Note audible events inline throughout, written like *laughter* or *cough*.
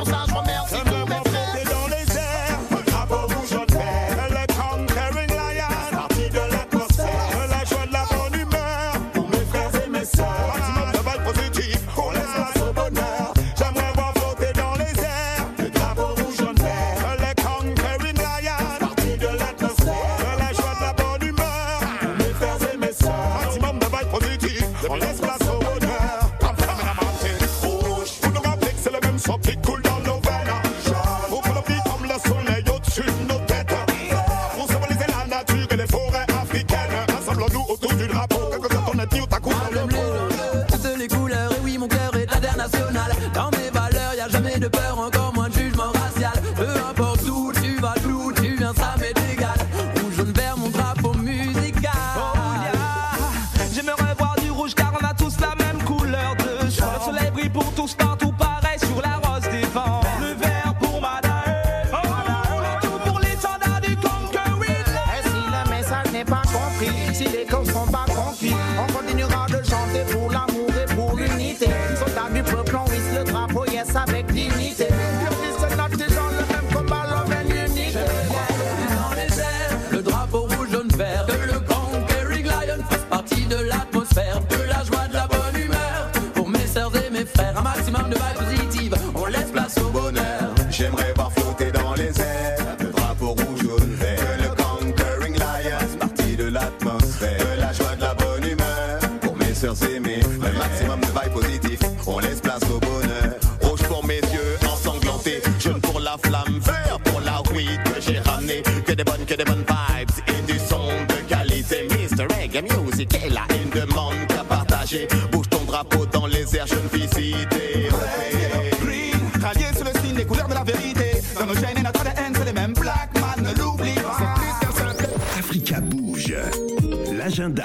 pour ça si les causes sont pas frères. maximum de vibe positif. On laisse place au bonheur. Rouge pour mes yeux ensanglantés. Jaune pour la flamme. Vert pour la weed que j'ai ramené. Que des bonnes, que des bonnes vibes. Et du son de qualité. Mr. Reggae Music est là. Il demande qu'à partager. Bouge ton drapeau dans les airs. Jeune fille cité. Green, rallié sur le signe des couleurs de la vérité. Dans nos chaînes et notre ADN, c'est les mêmes black man, ne l'oublie pas. Africa Bouge. L'agenda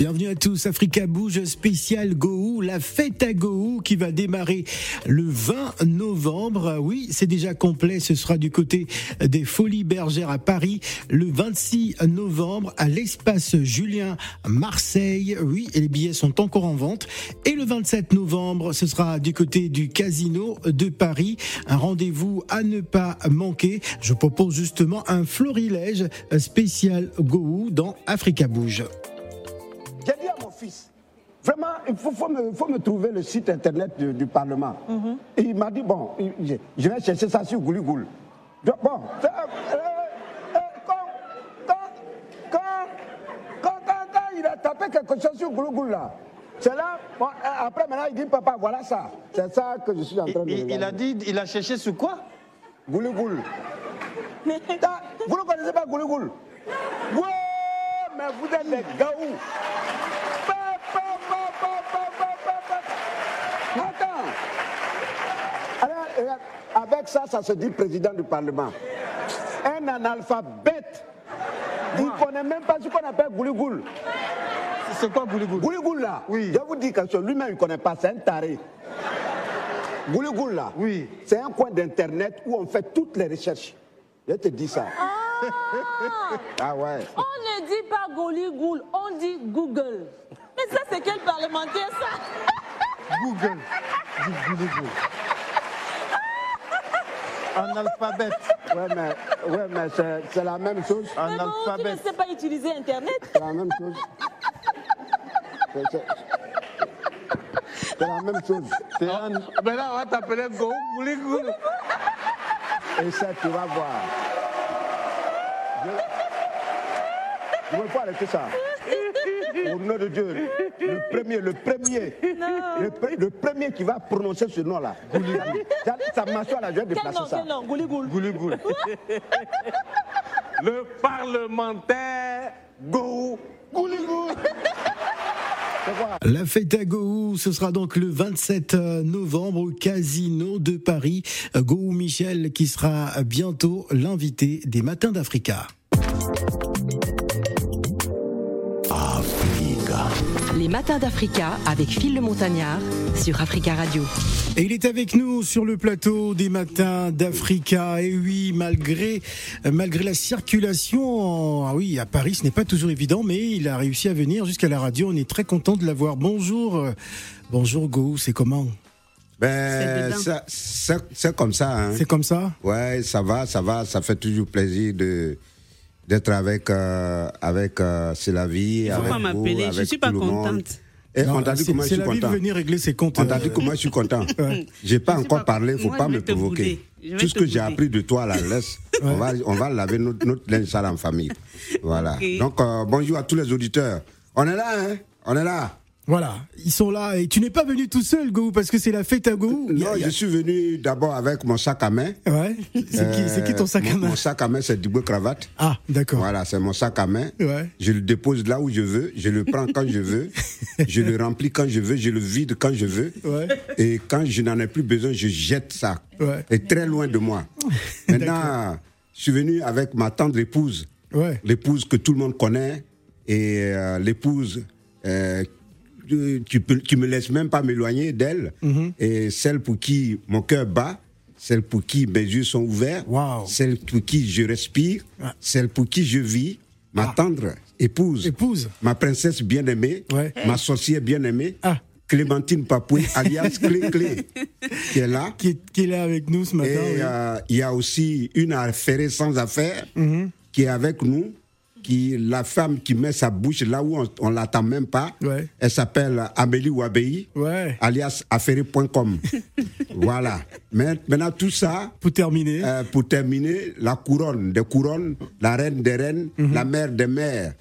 Bienvenue à tous, Africa Bouge spécial Gohou, la fête à Gohou qui va démarrer le 20 novembre. Oui, c'est déjà complet, ce sera du côté des Folies Bergères à Paris le 26 novembre à l'espace Julien Marseille. Oui, les billets sont encore en vente. Et le 27 novembre, ce sera du côté du Casino de Paris. Un rendez-vous à ne pas manquer. Je propose justement un florilège spécial Gohou dans Africa Bouge. J'ai dit à mon fils, vraiment, il faut, faut me, faut me trouver le site internet du, du Parlement. Et il m'a dit, bon, je, je vais chercher ça sur Gouligoul. Donc, Bon, euh, euh, quand, quand, quand, quand, quand- quand il a tapé quelque chose sur Gouligoul là, c'est là, bon, euh, après maintenant il dit, papa, voilà ça. C'est ça que je suis en train de Il, il a dit, il a cherché sur quoi? Gouligoul. Vous ne connaissez pas Gouligoul? Ouais, mais vous êtes des gaous. Avec ça, ça se dit président du Parlement. Un analphabète. Il ne connaît même pas ce qu'on appelle Gouligoul. C'est quoi Gouligoul? Gouligoul là, Oui. je vous dis chose, lui-même il ne connaît pas, c'est un taré. Gouligoul là, Oui. c'est un coin d'internet où on fait toutes les recherches. Je te dis ça. Ah ouais. On ne dit pas Goligoul, on dit Google. Mais ça, c'est quel parlementaire, ça? Google. Dit Gouligoul. Analphabète. Ouais, mais, ouais, mais c'est, c'est la même chose. Mais bon, tu ne sais pas utiliser Internet. C'est la même chose. C'est, la même chose. C'est un... Maintenant, on va t'appeler Go. Et ça, tu vas voir. Je ne veux pas arrêter ça. Au nom de Dieu, le premier, le premier, le, pre- le premier qui va prononcer ce nom-là, ça, ça m'assoit là, je vais Quel déplacer nom, ça. quel nom Gouligoul? Gouligoul. Le parlementaire Go Gouligoul. C'est quoi La fête à Gohou, ce sera donc le 27 novembre au Casino de Paris. Gohou Michel qui sera bientôt l'invité des Matins d'Africa. Matins d'Africa avec Phil le Montagnard sur Africa Radio. Et il est avec nous sur le plateau des matins d'Africa. Et oui, malgré, malgré la circulation, ah oui, à Paris, ce n'est pas toujours évident, mais il a réussi à venir jusqu'à la radio. On est très content de l'avoir. Bonjour, euh, bonjour Go, c'est comment? Ben, c'est comme ça. hein. C'est comme ça? Ouais, ça va, ça va. Ça fait toujours plaisir de d'être avec euh, avec euh, C'est la vie. Il faut avec pas vous, m'appeler, je avec suis pas tout le monde. contente. Et Non, on t'a dit c'est- comment je suis content. venir régler ses comptes. On t'a dit comment je suis content. *laughs* J'ai pas encore parlé, faut moi, pas me provoquer. Tout ce que j'ai appris de toi, la laisse. on va on va laver notre, notre linge sale en famille. Voilà. Donc euh, bonjour à tous les auditeurs. On est là, hein? On est là. Voilà, ils sont là. Et tu n'es pas venu tout seul, Go, parce que c'est la fête à Go. Il y a- Non, a- je suis venu d'abord avec mon sac à main. Ouais. C'est qui, ton sac Euh, à mon- main Mon sac à main, c'est Dubo Cravate. Ah, d'accord. Voilà, c'est mon sac à main. Ouais. Je le dépose là où je veux, je le prends quand je veux, *laughs* je le remplis quand je veux, je le vide quand je veux. Ouais. Et quand je n'en ai plus besoin, je jette ça. Ouais. Et très loin de moi. *laughs* Maintenant, je suis venu avec ma tendre épouse, Ouais. l'épouse que tout le monde connaît, et euh, l'épouse euh, qui, peut- qui me laisse même pas m'éloigner d'elle, Mhm. et celle pour qui mon cœur bat, celle pour qui mes yeux sont ouverts, Wow. celle pour qui je respire, Ah. celle pour qui je vis, ma tendre épouse, Épouse. ma princesse bien-aimée, Ouais. ma sorcière bien-aimée, Ah. Clémentine Papoué, alias Clé Clé, qui est là. Qui est, qui est là avec nous ce matin. Et oui. euh, il y a aussi une affaire sans affaire Mhm. qui est avec nous, qui la femme qui met sa bouche là où on, on l'attend même pas. Ouais. Elle s'appelle Amélie Wabei, Ouais. alias affairé.com. *laughs* voilà. Mais- Maintenant tout ça, Pour terminer. euh, pour terminer, la couronne des couronnes, la reine des reines, Mhm. la mère des mères,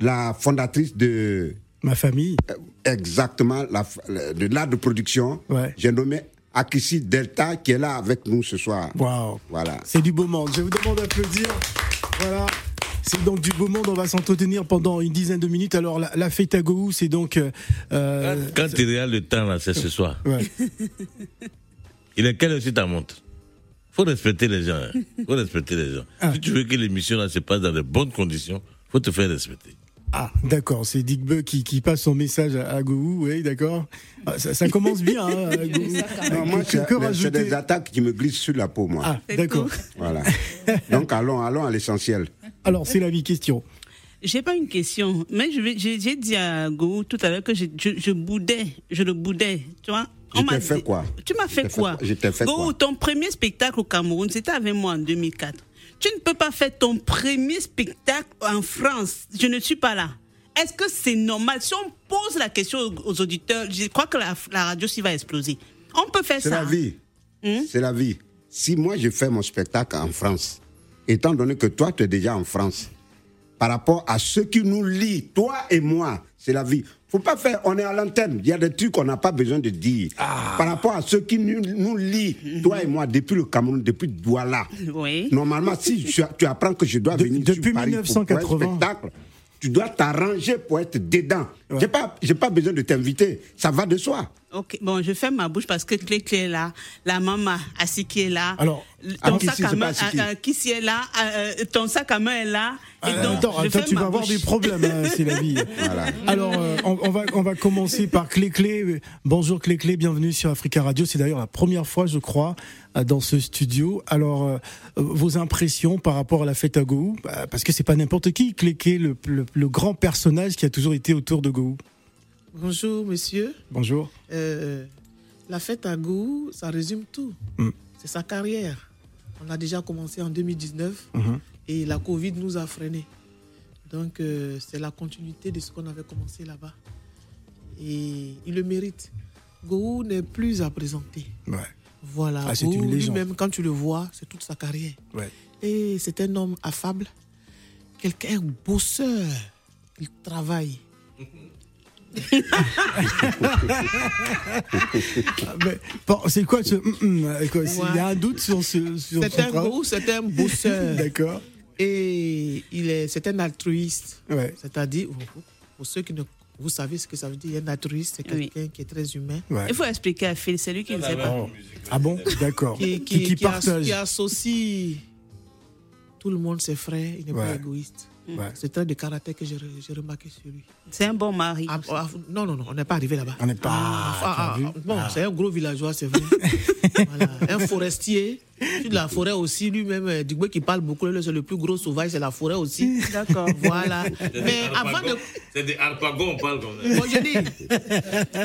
la fondatrice de Ma famille. euh, exactement la, de l'art de production. Ouais. J'ai nommé Akissi Delta qui est là avec nous ce soir. Waouh. Voilà. C'est du beau monde. Je vous demande d'applaudir. Voilà. C'est donc du beau monde. On va s'entretenir pendant une dizaine de minutes. Alors, la, la fête à Go, c'est donc. euh, euh, Quand tu regardes le temps, là, c'est ce soir. ouais. Il est quelle heure sur ta montre? Faut respecter les gens. hein. faut respecter les gens. Ah. Si tu veux que l'émission là se passe dans de bonnes conditions, faut te faire respecter. Ah, d'accord. C'est Dick Buck qui, qui passe son message à, à Go. Oui, d'accord. Ah, ça, ça commence bien. Hein. *laughs* Non, moi, c'est des attaques qui me glissent sur la peau, moi. Ah, d'accord. Voilà. Donc, allons, allons à l'essentiel. Alors, c'est la vie question. J'ai pas une question, mais je vais- j'ai dit à Go tout à l'heure que je, je, je boudais, je le boudais, tu vois. On fait quoi? Tu m'as fait quoi? Je t'ai fait Go, quoi? ton premier spectacle au Cameroun, c'était avec moi en 2004. Tu ne peux pas faire ton premier spectacle en France. Je ne suis pas là. Est-ce que c'est normal? Si on pose la question aux, auditeurs, je crois que la, la radio s'y va exploser. On peut faire C'est ça. la vie. Hmm? C'est la vie. Si moi, je fais mon spectacle en France, étant donné que toi, tu es déjà en France, par rapport à ceux qui nous lient, toi et moi, c'est la vie. Faut pas faire, on est à l'antenne, il y a des trucs qu'on n'a pas besoin de dire. Ah. Par rapport à ceux qui nous, nous toi et moi, depuis le Cameroun, depuis Douala. Oui. Normalement, si tu, tu apprends que je dois De- venir depuis sur Paris pour faire un 1980. spectacle, tu dois t'arranger pour être dedans. J'ai pas, j'ai pas besoin de t'inviter. Ça va de soi. Ok, bon, je ferme ma bouche parce que Clé Clé est là, la maman Assis qui est là. Alors, ton sac à main, Asiki. euh, euh, Kissi est là, euh, ton sac à main est là. Et donc, attends, je attends, tu vas avoir des problèmes, hein, *laughs* c'est la vie. Voilà. Alors, euh, on, on va, on va commencer par Clé Clé. Bonjour Clé Clé, bienvenue sur Africa Radio. C'est d'ailleurs la première fois, je crois, dans ce studio. Alors, euh, vos impressions par rapport à la fête à Gou Bah, Parce que c'est pas n'importe qui, Clé Clé, le, le- le grand personnage qui a toujours été autour de Gou. Bonjour, monsieur. Bonjour. Euh, la fête à Gou, ça résume tout. Mm. C'est sa carrière. On a déjà commencé en 2019 Mhm. et la Covid nous a freinés. Donc, euh, c'est la continuité de ce qu'on avait commencé là-bas. Et il le mérite. Gou n'est plus à présenter. Ouais. Voilà. Ah. Lui-même, quand tu le vois, c'est toute sa carrière. Ouais. Et c'est un homme affable, quelqu'un bosseur. Il travaille. Ah, c'est quoi ce. hum, hum, euh, Il y a un doute sur ce. Sur C'est un gros, c'est un bosseur. *laughs* D'accord. Et il est, c'est un altruiste. Ouais. C'est-à-dire, pour- pour ceux qui ne. Vous savez ce que ça veut dire, un altruiste, c'est Oui. quelqu'un qui est très humain. Ouais. Il faut expliquer à Phil, c'est lui qui ne sait pas. Oh. Ah bon? D'accord. Qui, Qui, qui, qui as- partage. qui associe tout le monde, ses frères. Il n'est Ouais. pas égoïste. C'est un des caractères que j'ai re- j'ai remarqué sur lui. C'est un bon mari. Ah, ah, non, non, non, on n'est pas arrivé là-bas. On n'est pas. Ah, ah, ah, bon, Ah. c'est un gros villageois, c'est vrai. *laughs* Voilà. Un forestier, de la forêt aussi, lui-même, euh, Dugbe qui parle beaucoup, c'est le plus gros sauvage, c'est la forêt aussi. D'accord. Voilà. Mais avant de. C'est des harpagons, on parle comme ça. Bon, je dis,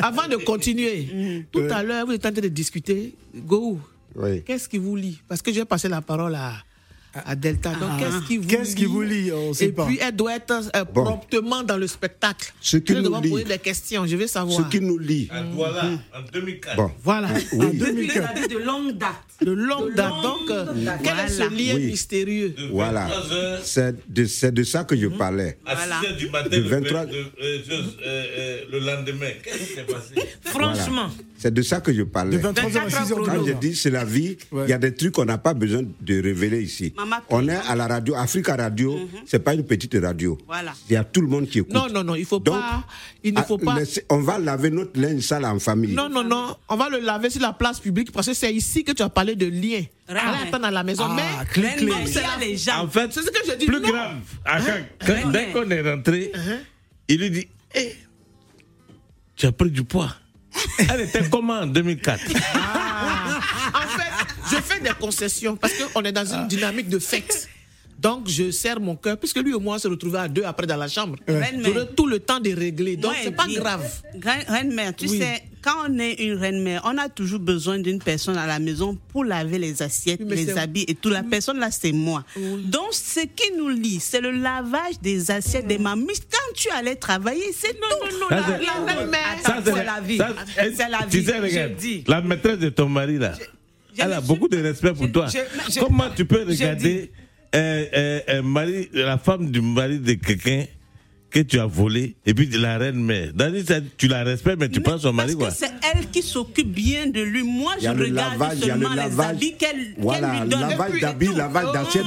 avant de continuer, tout à l'heure, vous êtes en train de discuter. Go, Oui. qu'est-ce qui vous lie? Parce que j'ai passé la parole à, à Delta. Donc, Ah. qu'est-ce qui vous Qu'est-ce qui vous lie On sait Et pas. puis, elle doit être euh, Bon. promptement dans le spectacle. Ce qui je nous dois lie. poser des questions, je vais Ce savoir. qui nous lie. À Douala, en 2004. Bon. Voilà. Oui. En 2004. de longue date. De longue date. Donc, euh, quel est ce lien Oui. mystérieux Voilà. 23 heures. C'est de, c'est de ça que je parlais. À 6 heures du matin, De le, 23 de- euh, chose, euh, euh, le lendemain. Qu'est-ce qui s'est passé? Franchement. C'est de ça que je parlais. De 23h à 6h du Quand je dis c'est la vie, il Ouais. y a des trucs qu'on n'a pas besoin de révéler ici. Maman, On est à la radio, Africa Radio, c'est pas une petite radio. Voilà. Il y a tout le monde qui écoute. Non, non, non, il faut Donc, pas. Il ne Ah, faut pas. on va laver notre linge sale en famille. Non, non, non. On va le laver sur la place publique parce que c'est ici que tu as parlé de lien. Rien. Allez attendre à la maison. Ah, mais clé, clé. les gens. En fait, c'est ce que je dis. plus non. grave. Ah, quand- quand- dès qu'on est rentré, il lui dit Hé, tu as pris du poids. Elle était comment en 2004 En fait, je fais des concessions parce qu'on est dans une dynamique de fête. Donc, je serre mon cœur, puisque lui et moi on se retrouvait à deux après dans la chambre. Reine J'aurais mère. tout le temps de régler. Donc, c'est pas grave. Reine reine mère, tu Oui. sais, quand on est une reine mère, on a toujours besoin d'une personne à la maison pour laver les assiettes, Oui, les habits et tout. La personne là, c'est moi. Donc, ce qui nous lie, c'est le lavage des assiettes des mamies. Quand tu allais travailler, c'est tout. Non, non, Ça, c'est- La reine mère. Ça, Attends, c'est la vie. C'est la Tu vie. sais, regarde, la maîtresse de ton mari, là, je elle a beaucoup de respect pour je- toi. Comment tu peux regarder un mari, la femme du mari de quelqu'un que tu as volé et puis de la reine mère Tu la respectes, mais tu prends son mari. Parce que c'est elle qui s'occupe bien de lui. Moi, Il y je a le regarde lavage, il y a le seulement les lavage. habits qu'elle Voilà, lui donne. lavage d'habits, lavage d'assiettes,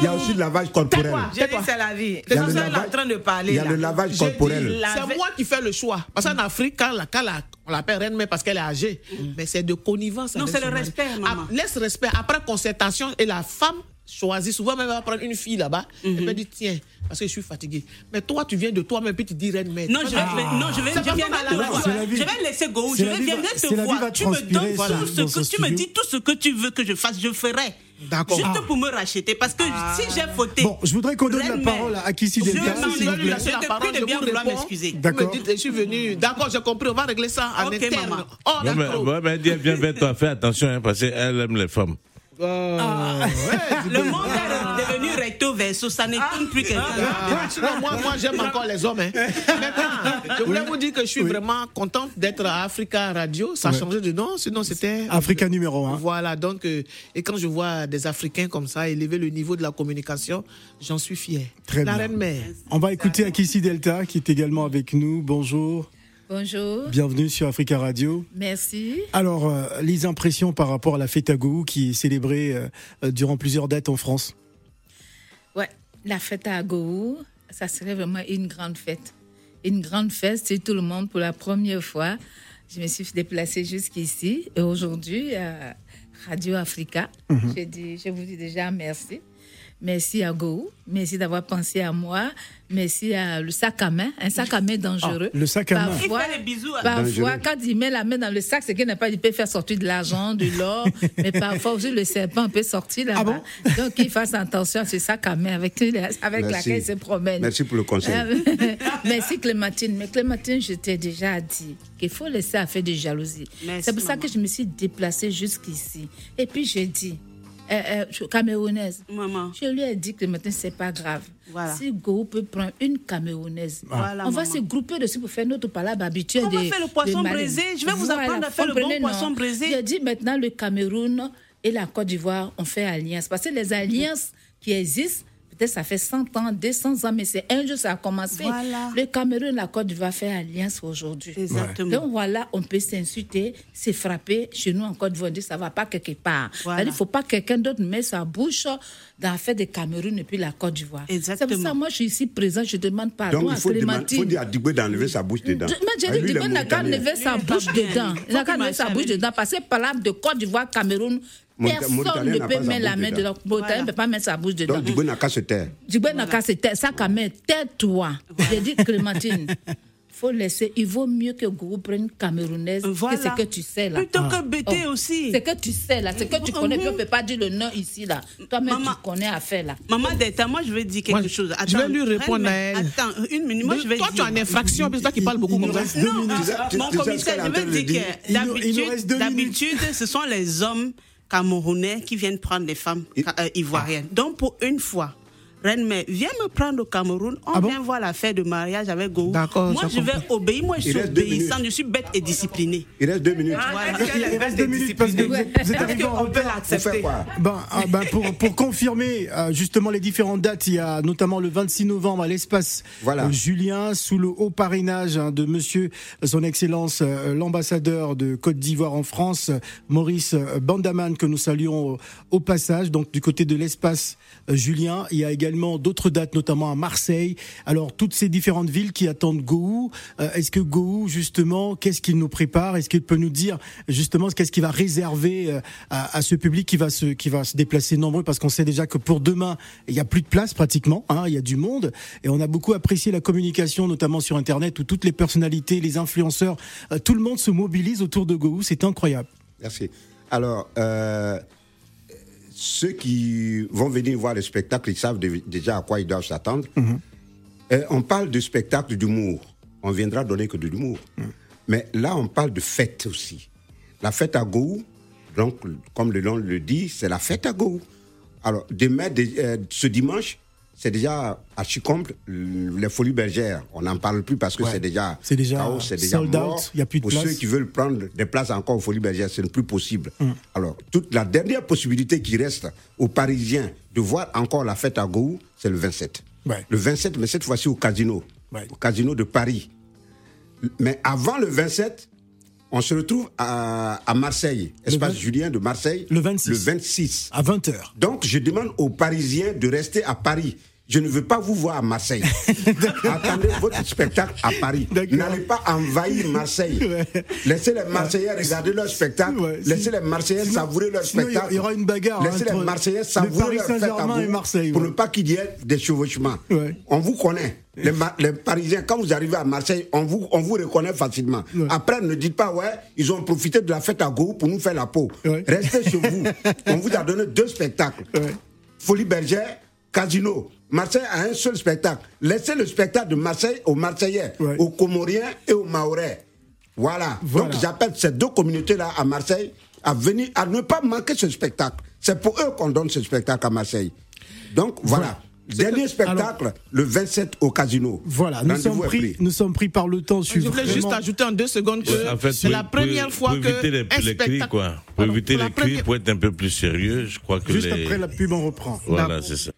il y a aussi le lavage corporel. J'ai dit c'est la vie. Il y a C'est le ça est en lavage- train de parler. il y a là. le lavage corporel. C'est moi qui fais le choix. Parce qu'en Afrique, quand, la- quand la- on l'appelle reine mère parce qu'elle est âgée, mais c'est de connivence. Non, c'est le respect, maman. Ah, laisse respect. Après concertation, et la femme choisit. Souvent, même, elle va prendre une fille là-bas. Elle Mhm. peut dire, tiens, parce que je suis fatiguée. Mais toi, tu viens de toi-même, puis tu dis reine mère. Non, je vais, non, je vais, je te voir. Je laisser Go. Je vais c'est te voir. Tu me donnes dans- tout ce que tu me dis, tout ce que tu veux que je fasse, je ferai. D'accord. Juste Ah. pour me racheter. Parce que si j'ai fauté. Bon, je voudrais qu'on donne la parole à Akissi je Delta, s'il vous aller, plaît. Je te prie de bien vouloir m'excuser. D'accord. Je suis venu. D'accord, j'ai compris. On va régler ça en Ok, interne. maman. Oh, d'accord. ouais, mais elle dit, viens vers toi, fais attention, hein, parce qu'elle aime les femmes. Euh, *laughs* Le monde est devenu recto verso. Ça n'étonne plus quelqu'un. Ah, moi, moi j'aime encore les hommes. hein. Maintenant, je voulais vous dire que je suis vraiment contente d'être à Africa Radio. Ça a Ouais. changé de nom, sinon c'était. Africa numéro 1. Voilà, donc, euh, et quand je vois des Africains comme ça élever le niveau de la communication, j'en suis fier. Très la bien. reine mère. On va écouter Akissi Delta qui est également avec nous. Bonjour, Bonjour. bienvenue sur Africa Radio. Merci. Alors, euh, les impressions par rapport à la fête à Gou qui est célébrée euh, euh, durant plusieurs dates en France? Ouais, la fête à Agou, ça serait vraiment une grande fête. Une grande fête, c'est tout le monde pour la première fois. Je me suis déplacée jusqu'ici et aujourd'hui Radio Africa. Mhm. je, dis, je vous dis déjà merci. Merci à Go, merci d'avoir pensé à moi, merci à le sac à main, un sac à main dangereux. Ah, le sac à main. Parfois, Il fait les bisous à- Parfois, Dangereux. quand il met la main dans le sac, c'est qu'il n'a pas, il peut faire sortir de l'argent, de l'or, *laughs* mais parfois aussi le serpent peut sortir Ah là-bas. Donc, il fasse attention à ce sac à main avec, avec Merci. laquelle il se promène. Merci pour le conseil. *laughs* Merci Clémentine. Mais Clémentine, je t'ai déjà dit qu'il faut laisser affaire de jalousie. C'est pour ça que je me suis déplacée jusqu'ici. Et puis j'ai dit, euh, euh, je- camerounaise, Maman. je lui ai dit que maintenant c'est pas grave. Voilà. Si Go peut prendre une camerounaise, Voilà, on va maman. se grouper dessus pour faire notre palabre habituel. On va de- faire le poisson braisé. Je vais vous apprendre à faire le bon poisson braisé. J'ai dit maintenant le Cameroun et la Côte d'Ivoire ont fait alliance. Parce que les alliances qui existent, peut-être ça fait 100 ans, 200 ans, mais c'est un jour ça a commencé. Voilà. Le Cameroun et la Côte d'Ivoire fait alliance aujourd'hui. Exactement. Donc voilà, on peut s'insulter, se frapper. Chez nous en Côte d'Ivoire, on dit ça va pas quelque part. Voilà. Il ne faut pas que quelqu'un d'autre mette sa bouche dans l'affaire de Cameroun et puis la Côte d'Ivoire. C'est pour ça Exactement. moi je suis ici présent, je demande pardon Donc il à faut, Clémentine. faut dire à Diboué d'enlever sa bouche dedans. J'ai Ah, dit il Diboué n'a qu'à enlever sa il bouche dedans. Il n'a qu'à enlever sa bouche dedans parce que palabre de Côte d'Ivoire, Cameroun, Personne ne peut mettre la main dedans. dedans. Mauritanienne ne peut pas mettre sa bouche dedans. Donc, Djibo n'a qu'à se taire. Djibo n'a qu'à se taire. Ça, quand même, tais-toi. J'ai dit, Clémentine, *laughs* faut laisser. Il vaut mieux que Gourou prenne camerounaise Voilà. que ce que tu sais là. Plutôt que bêter aussi. C'est que tu sais là, c'est que tu connais. puis On ne peut pas dire le nom ici là. Toi-même, tu connais à faire là. Maman d'État, moi je vais dire quelque Moi, chose. je vais Attends, lui répondre à elle. Attends, une minute. Moi je vais Toi, tu es en infraction, parce que c'est toi qui parles beaucoup comme ça. Non, Tu sais- tu- mon ce commissaire, je de dire que d'habitude, ce sont les hommes camerounais qui viennent prendre les femmes euh, ivoiriennes. Donc pour une fois, Reine Mère, viens me prendre au Cameroun, on vient voir la fête de mariage avec Gourou. D'accord, Moi je vais obéir, moi je suis obéissante, je suis bête et disciplinée. Il reste deux minutes. Voilà. Il reste deux minutes? Parce que vous êtes, vous êtes arrivé en On peut quoi? Ben, ah, ben, pour, pour confirmer euh, justement les différentes dates, il y a notamment le 26 novembre à l'espace Voilà. euh, Julien sous le haut parrainage hein, de Monsieur euh, Son Excellence euh, l'ambassadeur de Côte d'Ivoire en France, Maurice Bandaman que nous saluons au, au passage. Donc du côté de l'espace euh, Julien, il y a également d'autres dates, notamment à Marseille. Alors toutes ces différentes villes qui attendent Gohou. euh, Est-ce que Gohou justement, qu'est-ce qu'il nous prépare? Est-ce qu'il peut nous dire justement qu'est-ce qu'il va réserver euh, à, ce public qui va se qui va se déplacer nombreux? Parce qu'on sait déjà que pour demain il y a plus de place pratiquement, hein, il y a du monde et on a beaucoup apprécié la communication notamment sur internet où toutes les personnalités, les influenceurs, euh, tout le monde se mobilise autour de Gohou, c'est incroyable. Merci. Alors, ceux qui vont venir voir le spectacle, ils savent dé- déjà à quoi ils doivent s'attendre. Euh, on parle de spectacle d'humour. On viendra donner que de l'humour. Mais là, on parle de fête aussi. La fête à Gou, donc, comme le nom le dit, c'est la fête à Gou. Alors, demain, euh, ce dimanche, c'est déjà à Chicomble, les Folies Bergères. On n'en parle plus parce que Ouais. c'est déjà, déjà chaos, c'est déjà sold mort. out, il y a plus de Pour place. ceux qui veulent prendre des places encore aux Folies Bergères, ce n'est plus possible. Mm. Alors, toute la dernière possibilité qui reste aux Parisiens de voir encore la fête à Gou, c'est le 27. Ouais. Le 27, mais cette fois-ci au casino. Ouais. Au casino de Paris. Mais avant le 27, on se retrouve à, à Marseille, espace vingt- Julien de Marseille. Le 26. Le 26. À 20h. Donc, je demande aux Parisiens de rester à Paris. Je ne veux pas vous voir à Marseille. *laughs* Attendez votre spectacle à Paris. N'allez pas envahir Marseille. Ouais. Laissez les Marseillais regarder leur spectacle. Ouais, Laissez les Marseillais sinon- savourer leur il y spectacle. il y aura une bagarre Laissez entre les Marseillais savourer Paris leur fête à Saint-Germain vous et Marseille, pour ne pas qu'il y ait des chevauchements. On vous connaît. Les, Parisiens, quand vous arrivez à Marseille, on vous, on vous reconnaît facilement. Ouais. Après, ne dites pas, ouais, ils ont profité de la fête à Gou pour nous faire la peau. Ouais. Restez chez vous. *laughs* On vous a donné deux spectacles. Ouais. Folie Bergère, Casino. Marseille a un seul spectacle. Laissez le spectacle de Marseille aux Marseillais, Ouais. aux Comoriens et aux Maorais. Voilà. Voilà. Donc j'appelle ces deux communautés-là à Marseille à venir, à ne pas manquer ce spectacle. C'est pour eux qu'on donne ce spectacle à Marseille. Donc voilà. Dernier spectacle, le 27 au Casino. Voilà, nous sommes, pris, nous sommes pris par le temps. Je, suis Je voulais juste ajouter en deux secondes que Ouais, en fait, c'est la première pour- fois pour que éviter les, un les cris, spectacle. quoi. Pour éviter pour les cris, première- pour être un peu plus sérieux, je crois que Juste les... après la pub, on reprend. Voilà, c'est ça.